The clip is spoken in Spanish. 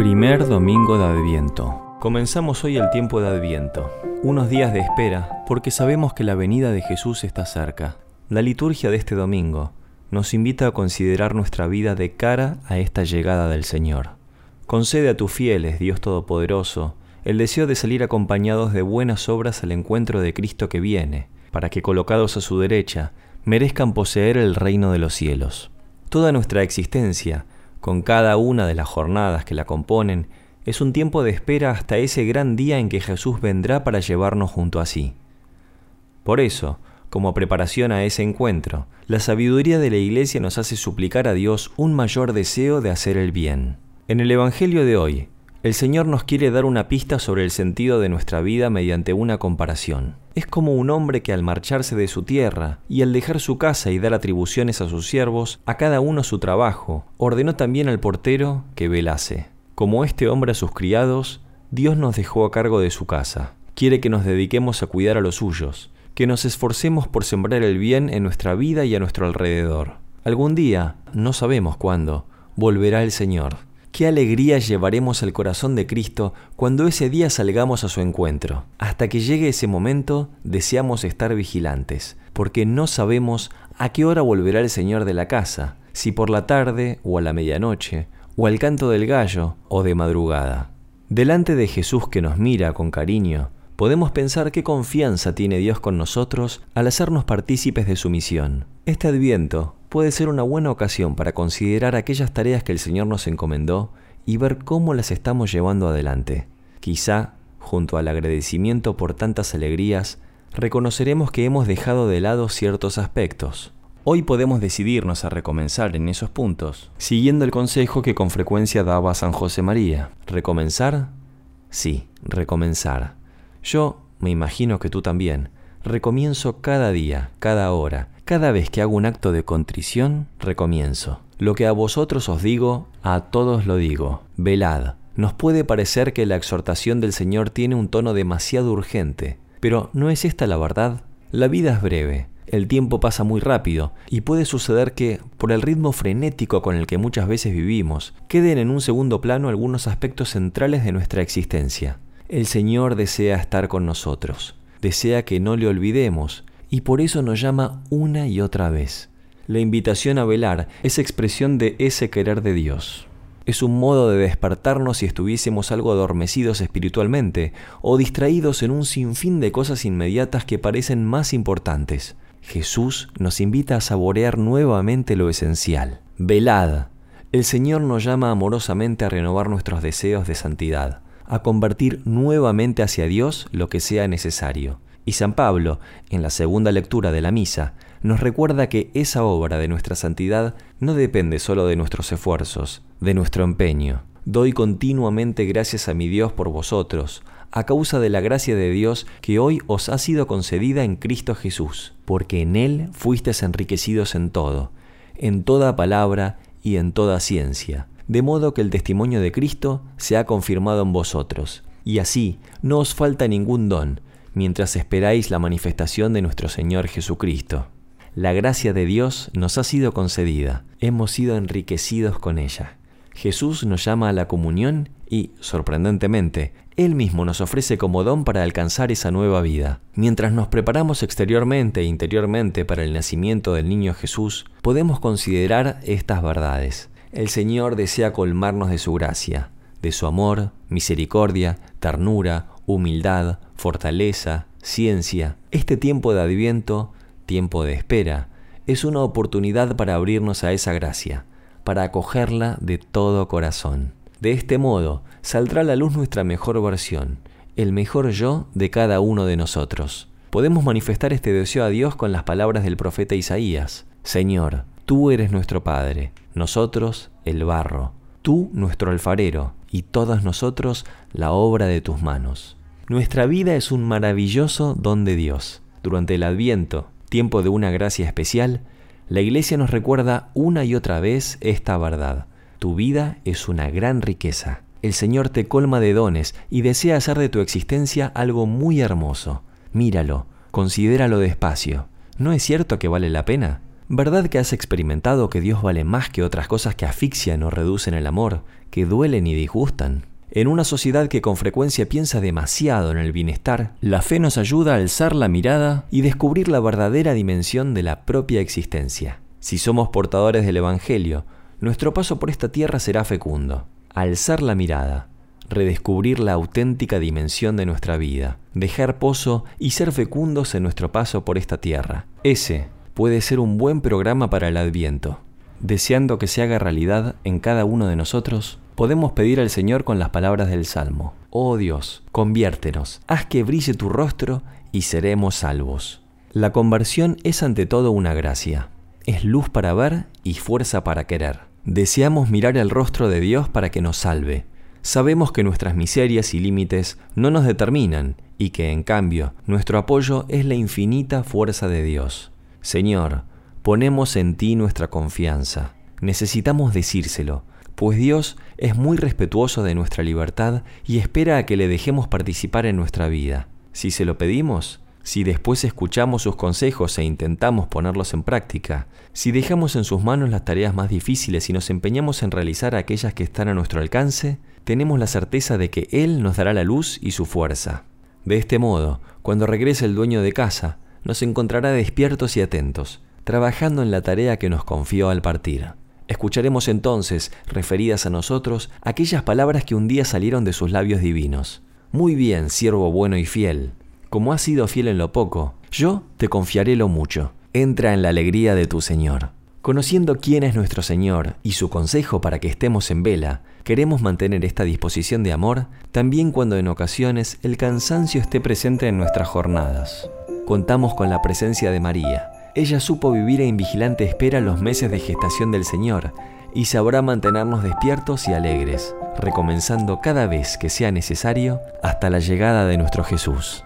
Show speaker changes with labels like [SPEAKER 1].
[SPEAKER 1] Primer domingo de Adviento. Comenzamos hoy el tiempo de Adviento, unos días de espera, porque sabemos que la venida de Jesús está cerca. La liturgia de este domingo nos invita a considerar nuestra vida de cara a esta llegada del Señor. Concede a tus fieles, Dios Todopoderoso, el deseo de salir acompañados de buenas obras al encuentro de Cristo que viene, para que colocados a su derecha, merezcan poseer el reino de los cielos. Toda nuestra existencia, con cada una de las jornadas que la componen, es un tiempo de espera hasta ese gran día en que Jesús vendrá para llevarnos junto a sí. Por eso, como preparación a ese encuentro, la sabiduría de la Iglesia nos hace suplicar a Dios un mayor deseo de hacer el bien. En el Evangelio de hoy, el Señor nos quiere dar una pista sobre el sentido de nuestra vida mediante una comparación. Es como un hombre que al marcharse de su tierra y al dejar su casa y dar atribuciones a sus siervos, a cada uno su trabajo, ordenó también al portero que velase. Como este hombre a sus criados, Dios nos dejó a cargo de su casa. Quiere que nos dediquemos a cuidar a los suyos, que nos esforcemos por sembrar el bien en nuestra vida y a nuestro alrededor. Algún día, no sabemos cuándo, volverá el Señor Qué alegría llevaremos al corazón de Cristo cuando ese día salgamos a su encuentro. Hasta que llegue ese momento, deseamos estar vigilantes, porque no sabemos a qué hora volverá el Señor de la casa, si por la tarde o a la medianoche, o al canto del gallo o de madrugada. Delante de Jesús que nos mira con cariño, podemos pensar qué confianza tiene Dios con nosotros al hacernos partícipes de su misión. Este adviento puede ser una buena ocasión para considerar aquellas tareas que el Señor nos encomendó y ver cómo las estamos llevando adelante. Quizá, junto al agradecimiento por tantas alegrías, reconoceremos que hemos dejado de lado ciertos aspectos. Hoy podemos decidirnos a recomenzar en esos puntos, siguiendo el consejo que con frecuencia daba San José María. ¿Recomenzar? Sí, recomenzar. Yo, me imagino que tú también, recomienzo cada día, cada hora, cada vez que hago un acto de contrición, recomienzo. Lo que a vosotros os digo, a todos lo digo. Velad. Nos puede parecer que la exhortación del Señor tiene un tono demasiado urgente, pero ¿no es esta la verdad? La vida es breve, el tiempo pasa muy rápido y puede suceder que, por el ritmo frenético con el que muchas veces vivimos, queden en un segundo plano algunos aspectos centrales de nuestra existencia. El Señor desea estar con nosotros, desea que no le olvidemos, y por eso nos llama una y otra vez. La invitación a velar es expresión de ese querer de Dios. Es un modo de despertarnos si estuviésemos algo adormecidos espiritualmente o distraídos en un sinfín de cosas inmediatas que parecen más importantes. Jesús nos invita a saborear nuevamente lo esencial. Velad. El Señor nos llama amorosamente a renovar nuestros deseos de santidad, a convertir nuevamente hacia Dios lo que sea necesario. Y San Pablo, en la segunda lectura de la misa, nos recuerda que esa obra de nuestra santidad no depende solo de nuestros esfuerzos, de nuestro empeño. Doy continuamente gracias a mi Dios por vosotros, a causa de la gracia de Dios que hoy os ha sido concedida en Cristo Jesús, porque en Él fuisteis enriquecidos en todo, en toda palabra y en toda ciencia, de modo que el testimonio de Cristo se ha confirmado en vosotros, y así no os falta ningún don, mientras esperáis la manifestación de nuestro Señor Jesucristo. La gracia de Dios nos ha sido concedida, hemos sido enriquecidos con ella. Jesús nos llama a la comunión y, sorprendentemente, Él mismo nos ofrece como don para alcanzar esa nueva vida. Mientras nos preparamos exteriormente e interiormente para el nacimiento del niño Jesús, podemos considerar estas verdades. El Señor desea colmarnos de su gracia, de su amor, misericordia, ternura, humildad, fortaleza, ciencia. Este tiempo de adviento, tiempo de espera, es una oportunidad para abrirnos a esa gracia, para acogerla de todo corazón. De este modo saldrá a la luz nuestra mejor versión, el mejor yo de cada uno de nosotros. Podemos manifestar este deseo a Dios con las palabras del profeta Isaías. Señor, tú eres nuestro Padre, nosotros el barro, tú nuestro alfarero, y todos nosotros la obra de tus manos. Nuestra vida es un maravilloso don de Dios. Durante el Adviento, tiempo de una gracia especial, la Iglesia nos recuerda una y otra vez esta verdad. Tu vida es una gran riqueza. El Señor te colma de dones y desea hacer de tu existencia algo muy hermoso. Míralo, considéralo despacio. ¿No es cierto que vale la pena? ¿Verdad que has experimentado que Dios vale más que otras cosas que asfixian o reducen el amor, que duelen y disgustan? En una sociedad que con frecuencia piensa demasiado en el bienestar, la fe nos ayuda a alzar la mirada y descubrir la verdadera dimensión de la propia existencia. Si somos portadores del Evangelio, nuestro paso por esta tierra será fecundo. Alzar la mirada, redescubrir la auténtica dimensión de nuestra vida, dejar pozo y ser fecundos en nuestro paso por esta tierra. Ese puede ser un buen programa para el Adviento. Deseando que se haga realidad en cada uno de nosotros, podemos pedir al Señor con las palabras del Salmo. Oh Dios, conviértenos, haz que brille tu rostro y seremos salvos. La conversión es ante todo una gracia. Es luz para ver y fuerza para querer. Deseamos mirar el rostro de Dios para que nos salve. Sabemos que nuestras miserias y límites no nos determinan y que, en cambio, nuestro apoyo es la infinita fuerza de Dios. Señor, Ponemos en ti nuestra confianza. Necesitamos decírselo, pues Dios es muy respetuoso de nuestra libertad y espera a que le dejemos participar en nuestra vida. Si se lo pedimos, si después escuchamos sus consejos e intentamos ponerlos en práctica, si dejamos en sus manos las tareas más difíciles y nos empeñamos en realizar aquellas que están a nuestro alcance, tenemos la certeza de que Él nos dará la luz y su fuerza. De este modo, cuando regrese el dueño de casa, nos encontrará despiertos y atentos, trabajando en la tarea que nos confió al partir. Escucharemos entonces, referidas a nosotros, aquellas palabras que un día salieron de sus labios divinos. Muy bien, siervo bueno y fiel. Como has sido fiel en lo poco, yo te confiaré lo mucho. Entra en la alegría de tu Señor. Conociendo quién es nuestro Señor y su consejo para que estemos en vela, queremos mantener esta disposición de amor también cuando en ocasiones el cansancio esté presente en nuestras jornadas. Contamos con la presencia de María, ella supo vivir en vigilante espera los meses de gestación del Señor y sabrá mantenernos despiertos y alegres, recomenzando cada vez que sea necesario hasta la llegada de nuestro Jesús.